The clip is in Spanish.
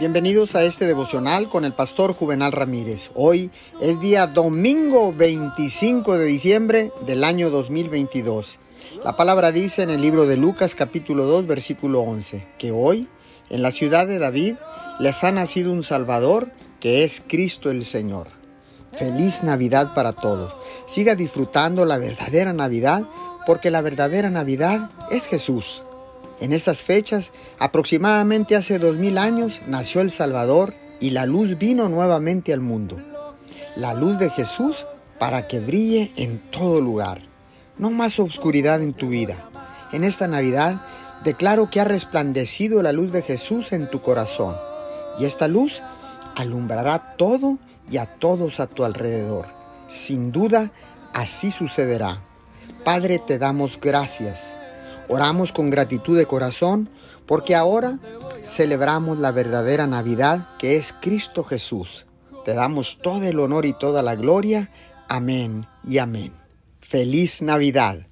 Bienvenidos a este devocional con el pastor Juvenal Ramírez. Hoy es día domingo 25 de diciembre del año 2022. La palabra dice en el libro de Lucas capítulo 2 versículo 11 que hoy en la ciudad de David les ha nacido un Salvador que es Cristo el Señor. Feliz Navidad para todos. Siga disfrutando la verdadera Navidad porque la verdadera Navidad es Jesús. En estas fechas, aproximadamente hace dos mil años, nació el Salvador y la luz vino nuevamente al mundo. La luz de Jesús para que brille en todo lugar. No más oscuridad en tu vida. En esta Navidad declaro que ha resplandecido la luz de Jesús en tu corazón. Y esta luz alumbrará todo y a todos a tu alrededor. Sin duda, así sucederá. Padre, te damos gracias Oramos con gratitud de corazón porque ahora celebramos la verdadera Navidad que es Cristo Jesús. Te damos todo el honor y toda la gloria. Amén y amén. Feliz Navidad.